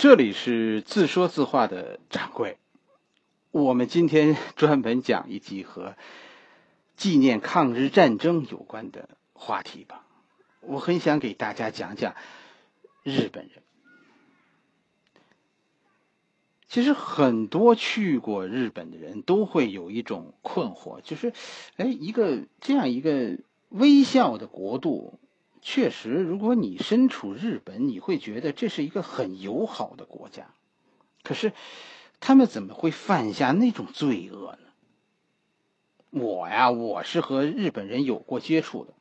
这里是自说自话的掌柜，我们今天专门讲一集和纪念抗日战争有关的话题吧。我很想给大家讲讲日本人。其实很多去过日本的人都会有一种困惑，就是，哎，一个这样一个微笑的国度。确实，如果你身处日本，你会觉得这是一个很友好的国家。可是，他们怎么会犯下那种罪恶呢？我呀，我是和日本人有过接触的，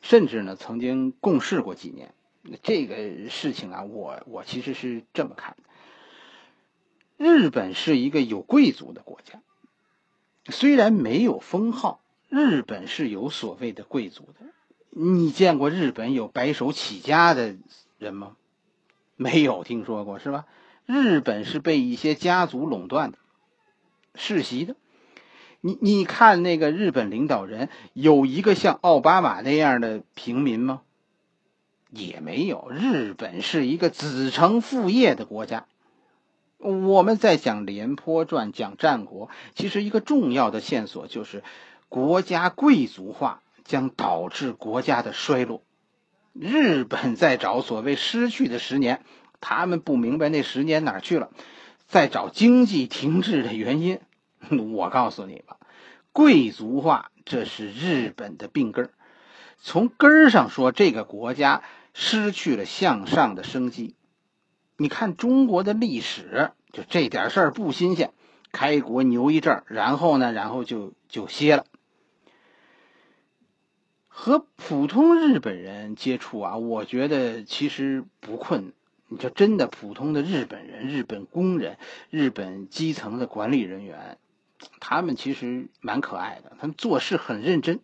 甚至呢曾经共事过几年。这个事情啊，我我其实是这么看的：日本是一个有贵族的国家，虽然没有封号，日本是有所谓的贵族的。你见过日本有白手起家的人吗？没有听说过是吧？日本是被一些家族垄断的，世袭的。你你看那个日本领导人有一个像奥巴马那样的平民吗？也没有。日本是一个子承父业的国家。我们在讲《廉颇传》讲战国，其实一个重要的线索就是国家贵族化。将导致国家的衰落。日本在找所谓失去的十年，他们不明白那十年哪去了，在找经济停滞的原因。我告诉你吧，贵族化这是日本的病根。从根上说，这个国家失去了向上的生机。你看中国的历史，就这点事儿不新鲜，开国牛一阵儿，然后呢，然后就就歇了。和普通日本人接触啊，我觉得其实不困。你就真的普通的日本人、日本工人、日本基层的管理人员，他们其实蛮可爱的，他们做事很认真。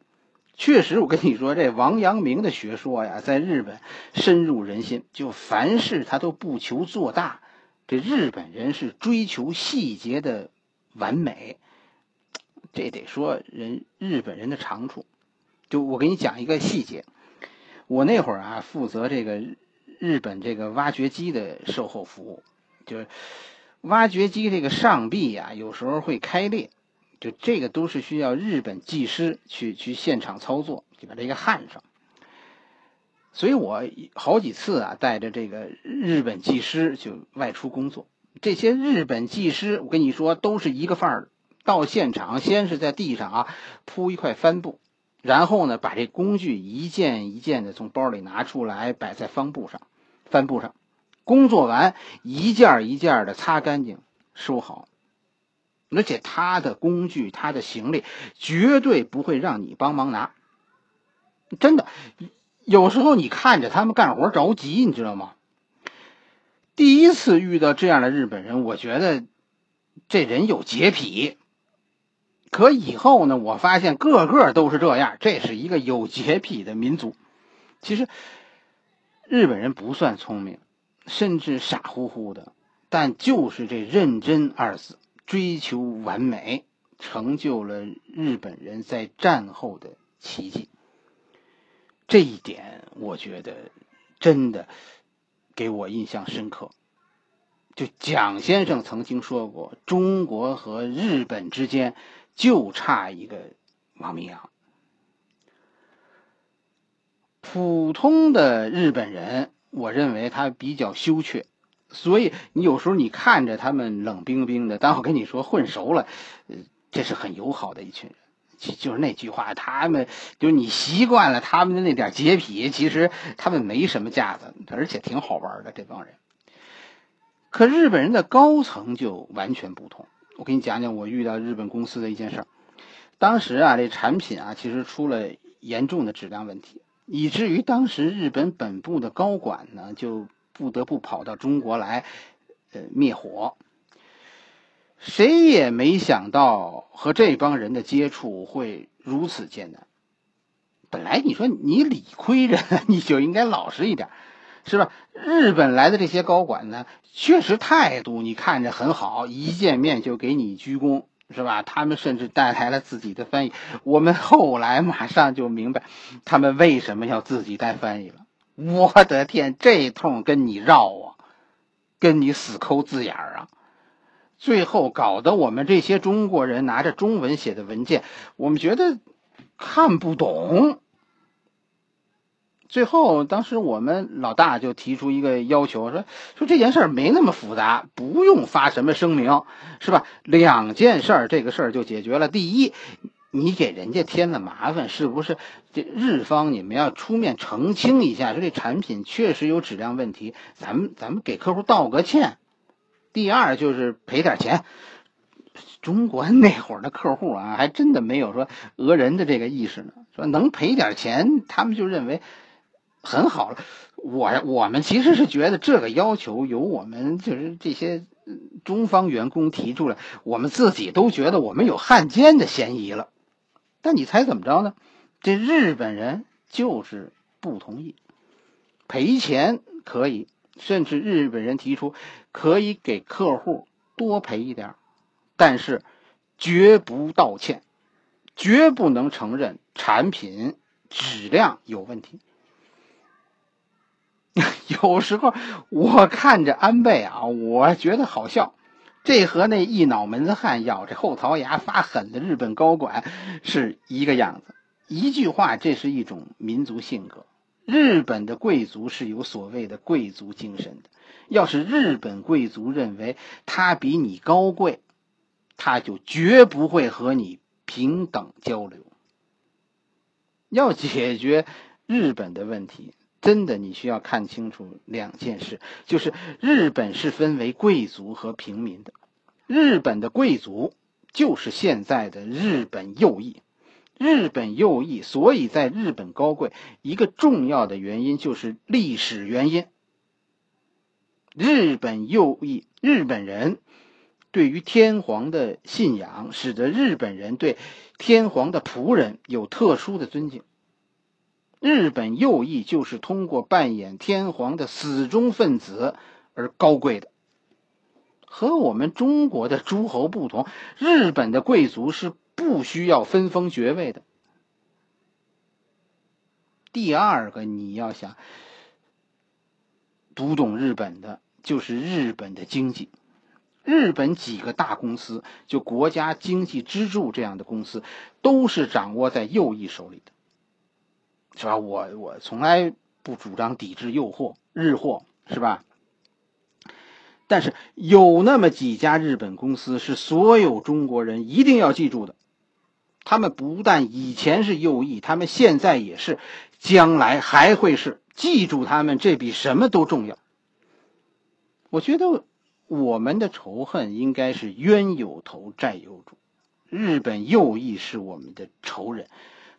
确实，我跟你说，这王阳明的学说呀，在日本深入人心。就凡事他都不求做大，这日本人是追求细节的完美。这得说人日本人的长处。就我给你讲一个细节，我那会儿啊负责这个日本这个挖掘机的售后服务，就是挖掘机这个上臂呀有时候会开裂，就这个都是需要日本技师去去现场操作，就把这个焊上。所以我好几次啊带着这个日本技师就外出工作，这些日本技师我跟你说都是一个范儿，到现场先是在地上啊铺一块帆布。然后呢，把这工具一件一件的从包里拿出来，摆在方布上、帆布上。工作完，一件一件的擦干净、收好。而且他的工具、他的行李绝对不会让你帮忙拿。真的，有时候你看着他们干活着急，你知道吗？第一次遇到这样的日本人，我觉得这人有洁癖。可以后呢？我发现个个都是这样，这是一个有洁癖的民族。其实日本人不算聪明，甚至傻乎乎的，但就是这认真二字，追求完美，成就了日本人在战后的奇迹。这一点，我觉得真的给我印象深刻。就蒋先生曾经说过，中国和日本之间。就差一个王明阳。普通的日本人，我认为他比较羞怯，所以你有时候你看着他们冷冰冰的，但我跟你说混熟了，呃，这是很友好的一群人。就就是那句话，他们就是你习惯了他们的那点洁癖，其实他们没什么架子，而且挺好玩的这帮人。可日本人的高层就完全不同。我给你讲讲我遇到日本公司的一件事儿。当时啊，这产品啊，其实出了严重的质量问题，以至于当时日本本部的高管呢，就不得不跑到中国来，呃，灭火。谁也没想到和这帮人的接触会如此艰难。本来你说你理亏人，你就应该老实一点。是吧？日本来的这些高管呢，确实态度你看着很好，一见面就给你鞠躬，是吧？他们甚至带来了自己的翻译。我们后来马上就明白，他们为什么要自己带翻译了。我的天，这通跟你绕啊！跟你死抠字眼儿啊。最后搞得我们这些中国人拿着中文写的文件，我们觉得看不懂。最后，当时我们老大就提出一个要求，说说这件事儿没那么复杂，不用发什么声明，是吧？两件事儿，这个事儿就解决了。第一，你给人家添了麻烦，是不是？这日方你们要出面澄清一下，说这产品确实有质量问题，咱们咱们给客户道个歉。第二就是赔点钱。中国那会儿的客户啊，还真的没有说讹人的这个意识呢，说能赔点钱，他们就认为。很好了，我我们其实是觉得这个要求由我们就是这些中方员工提出来，我们自己都觉得我们有汉奸的嫌疑了。但你猜怎么着呢？这日本人就是不同意赔钱，可以，甚至日本人提出可以给客户多赔一点，但是绝不道歉，绝不能承认产品质量有问题。有时候我看着安倍啊，我觉得好笑。这和那一脑门子汗、咬着后槽牙发狠的日本高管是一个样子。一句话，这是一种民族性格。日本的贵族是有所谓的贵族精神的。要是日本贵族认为他比你高贵，他就绝不会和你平等交流。要解决日本的问题。真的，你需要看清楚两件事，就是日本是分为贵族和平民的。日本的贵族就是现在的日本右翼，日本右翼所以在日本高贵，一个重要的原因就是历史原因。日本右翼，日本人对于天皇的信仰，使得日本人对天皇的仆人有特殊的尊敬。日本右翼就是通过扮演天皇的死忠分子而高贵的，和我们中国的诸侯不同，日本的贵族是不需要分封爵位的。第二个，你要想读懂日本的，就是日本的经济，日本几个大公司，就国家经济支柱这样的公司，都是掌握在右翼手里的。是吧？我我从来不主张抵制诱惑、日货，是吧？但是有那么几家日本公司是所有中国人一定要记住的。他们不但以前是右翼，他们现在也是，将来还会是。记住他们，这比什么都重要。我觉得我们的仇恨应该是冤有头债有主，日本右翼是我们的仇人。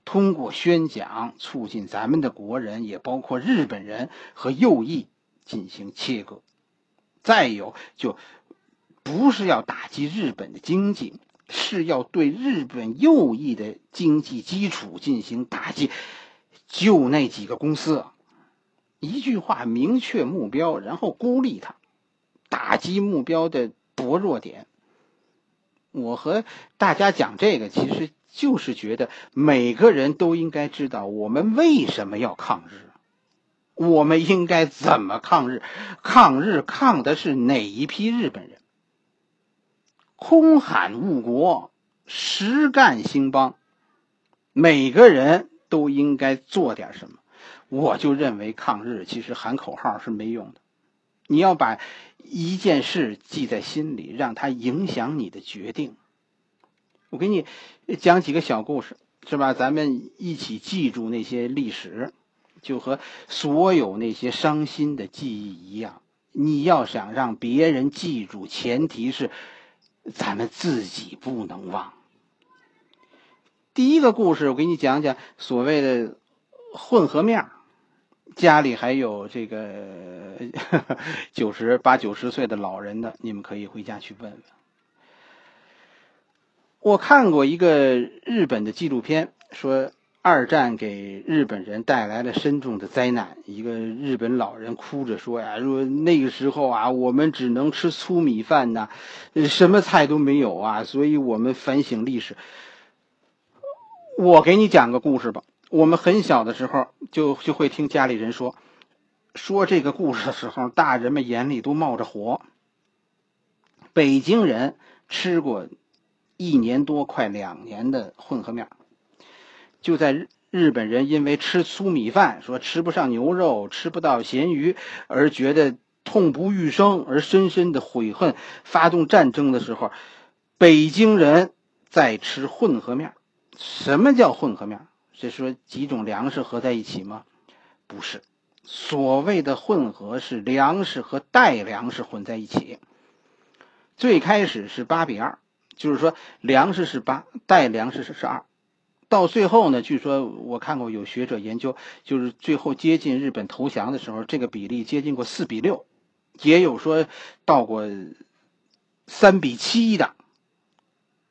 通过宣讲，促进咱们的国人，也包括日本人和右翼进行切割。再有，就不是要打击日本的经济，是要对日本右翼的经济基础进行打击。就那几个公司，一句话明确目标，然后孤立他，打击目标的薄弱点。我和大家讲这个，其实。就是觉得每个人都应该知道我们为什么要抗日，我们应该怎么抗日？抗日抗的是哪一批日本人？空喊误国，实干兴邦，每个人都应该做点什么。我就认为抗日其实喊口号是没用的，你要把一件事记在心里，让它影响你的决定。我给你讲几个小故事，是吧？咱们一起记住那些历史，就和所有那些伤心的记忆一样。你要想让别人记住，前提是咱们自己不能忘。第一个故事，我给你讲讲所谓的混合面家里还有这个 九十八九十岁的老人的，你们可以回家去问问。我看过一个日本的纪录片，说二战给日本人带来了深重的灾难。一个日本老人哭着说：“呀，说那个时候啊，我们只能吃粗米饭呐，什么菜都没有啊。”所以，我们反省历史。我给你讲个故事吧。我们很小的时候就就会听家里人说，说这个故事的时候，大人们眼里都冒着火。北京人吃过一年多、快两年的混合面，就在日日本人因为吃粗米饭，说吃不上牛肉、吃不到咸鱼，而觉得痛不欲生，而深深的悔恨，发动战争的时候，北京人在吃混合面。什么叫混合面？是说几种粮食合在一起吗？不是，所谓的混合是粮食和带粮食混在一起。最开始是八比二，就是说粮食是八，带粮食是是二，到最后呢，据说我看过有学者研究，就是最后接近日本投降的时候，这个比例接近过四比六，也有说到过三比七的。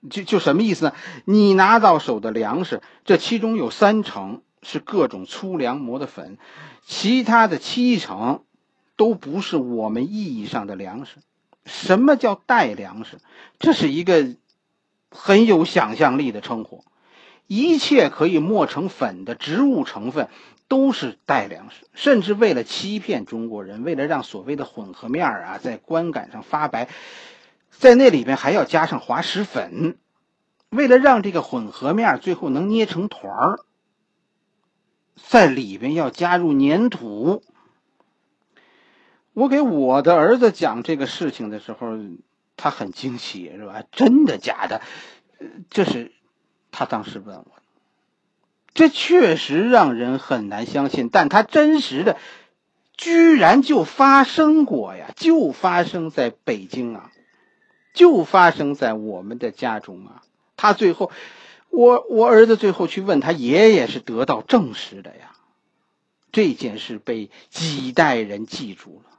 就就什么意思呢？你拿到手的粮食，这其中有三成是各种粗粮磨的粉，其他的七成都不是我们意义上的粮食。什么叫带粮食？这是一个很有想象力的称呼。一切可以磨成粉的植物成分都是带粮食，甚至为了欺骗中国人，为了让所谓的混合面啊在观感上发白，在那里边还要加上滑石粉，为了让这个混合面最后能捏成团儿，在里边要加入粘土。我给我的儿子讲这个事情的时候，他很惊奇，是吧？真的假的？这是他当时问我，这确实让人很难相信，但他真实的居然就发生过呀！就发生在北京啊，就发生在我们的家中啊！他最后，我我儿子最后去问他爷爷，是得到证实的呀。这件事被几代人记住了。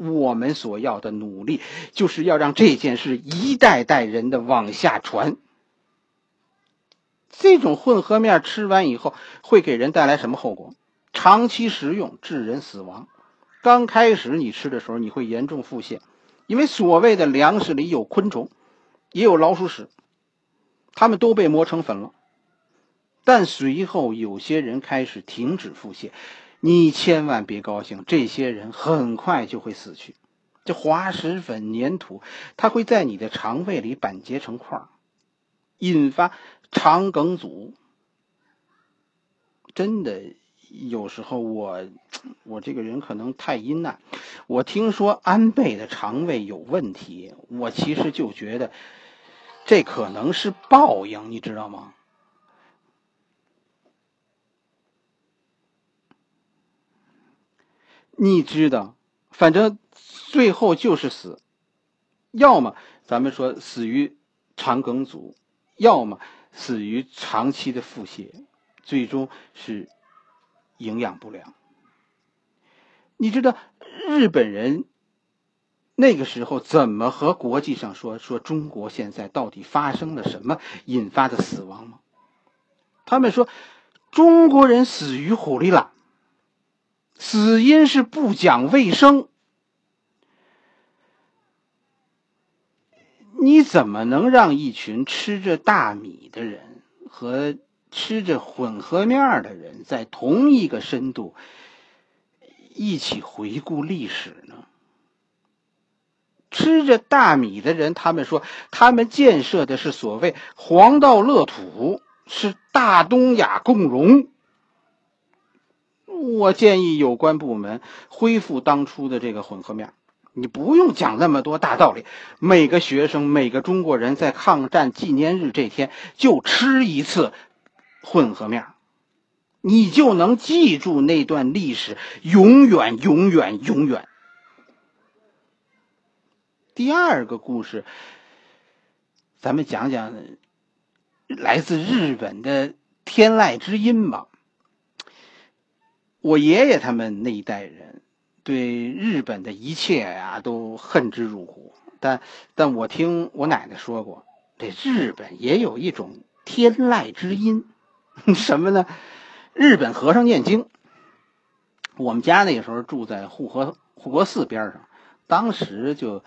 我们所要的努力，就是要让这件事一代代人的往下传。这种混合面吃完以后，会给人带来什么后果？长期食用致人死亡。刚开始你吃的时候，你会严重腹泻，因为所谓的粮食里有昆虫，也有老鼠屎，它们都被磨成粉了。但随后有些人开始停止腹泻。你千万别高兴，这些人很快就会死去。这滑石粉粘土，它会在你的肠胃里板结成块儿，引发肠梗阻。真的，有时候我，我这个人可能太阴暗。我听说安倍的肠胃有问题，我其实就觉得这可能是报应，你知道吗？你知道，反正最后就是死，要么咱们说死于肠梗阻，要么死于长期的腹泻，最终是营养不良。你知道日本人那个时候怎么和国际上说说中国现在到底发生了什么引发的死亡吗？他们说中国人死于虎力拉。死因是不讲卫生，你怎么能让一群吃着大米的人和吃着混合面的人在同一个深度一起回顾历史呢？吃着大米的人，他们说他们建设的是所谓黄道乐土，是大东亚共荣。我建议有关部门恢复当初的这个混合面，你不用讲那么多大道理。每个学生、每个中国人在抗战纪念日这天就吃一次混合面，你就能记住那段历史，永远、永远、永远。第二个故事，咱们讲讲来自日本的天籁之音吧。我爷爷他们那一代人，对日本的一切呀都恨之入骨。但但我听我奶奶说过，这日本也有一种天籁之音，什么呢？日本和尚念经。我们家那个时候住在护国护国寺边上，当时就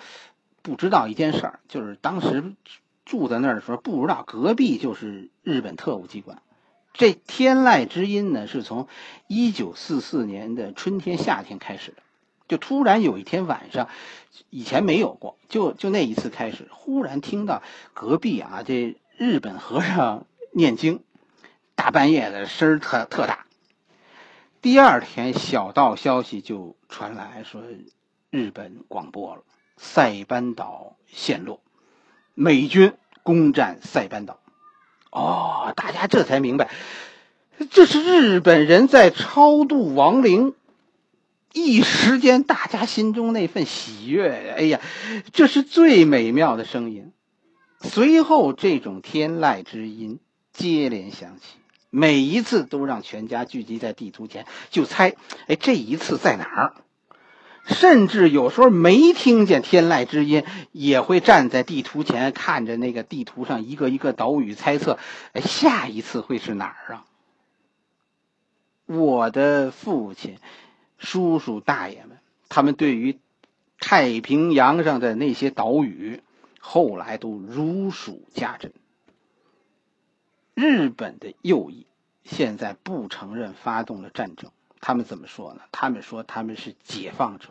不知道一件事儿，就是当时住在那儿的时候，不知道隔壁就是日本特务机关。这天籁之音呢，是从一九四四年的春天、夏天开始的，就突然有一天晚上，以前没有过，就就那一次开始，忽然听到隔壁啊，这日本和尚念经，大半夜的声儿特特大。第二天，小道消息就传来说，日本广播了，塞班岛陷落，美军攻占塞班岛。哦，大家这才明白，这是日本人在超度亡灵。一时间，大家心中那份喜悦，哎呀，这是最美妙的声音。随后，这种天籁之音接连响起，每一次都让全家聚集在地图前，就猜，哎，这一次在哪儿？甚至有时候没听见天籁之音，也会站在地图前看着那个地图上一个一个岛屿，猜测，下一次会是哪儿啊？我的父亲、叔叔、大爷们，他们对于太平洋上的那些岛屿，后来都如数家珍。日本的右翼现在不承认发动了战争。他们怎么说呢？他们说他们是解放者，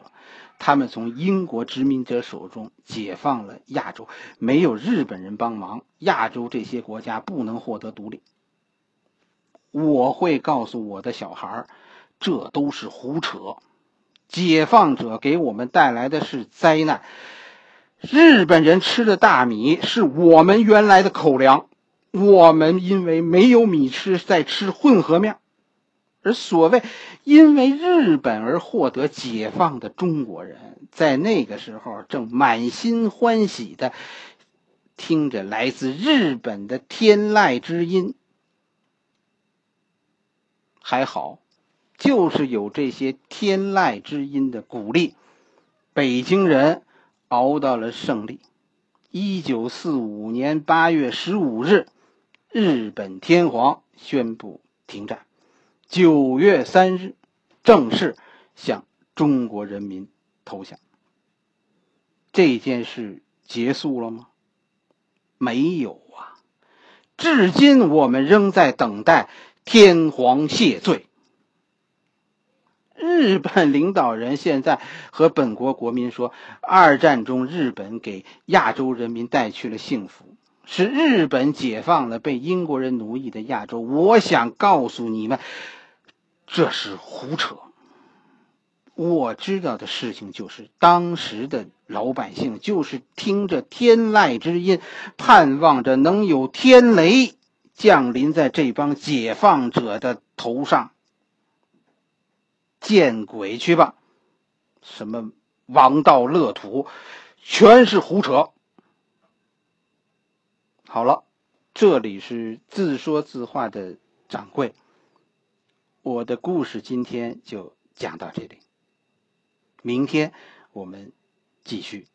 他们从英国殖民者手中解放了亚洲，没有日本人帮忙，亚洲这些国家不能获得独立。我会告诉我的小孩这都是胡扯。解放者给我们带来的是灾难，日本人吃的大米是我们原来的口粮，我们因为没有米吃，在吃混合面。而所谓因为日本而获得解放的中国人，在那个时候正满心欢喜的听着来自日本的天籁之音。还好，就是有这些天籁之音的鼓励，北京人熬到了胜利。一九四五年八月十五日，日本天皇宣布停战。九月三日，正式向中国人民投降。这件事结束了吗？没有啊，至今我们仍在等待天皇谢罪。日本领导人现在和本国国民说，二战中日本给亚洲人民带去了幸福，是日本解放了被英国人奴役的亚洲。我想告诉你们。这是胡扯！我知道的事情就是，当时的老百姓就是听着天籁之音，盼望着能有天雷降临在这帮解放者的头上。见鬼去吧！什么王道乐土，全是胡扯！好了，这里是自说自话的掌柜。我的故事今天就讲到这里，明天我们继续。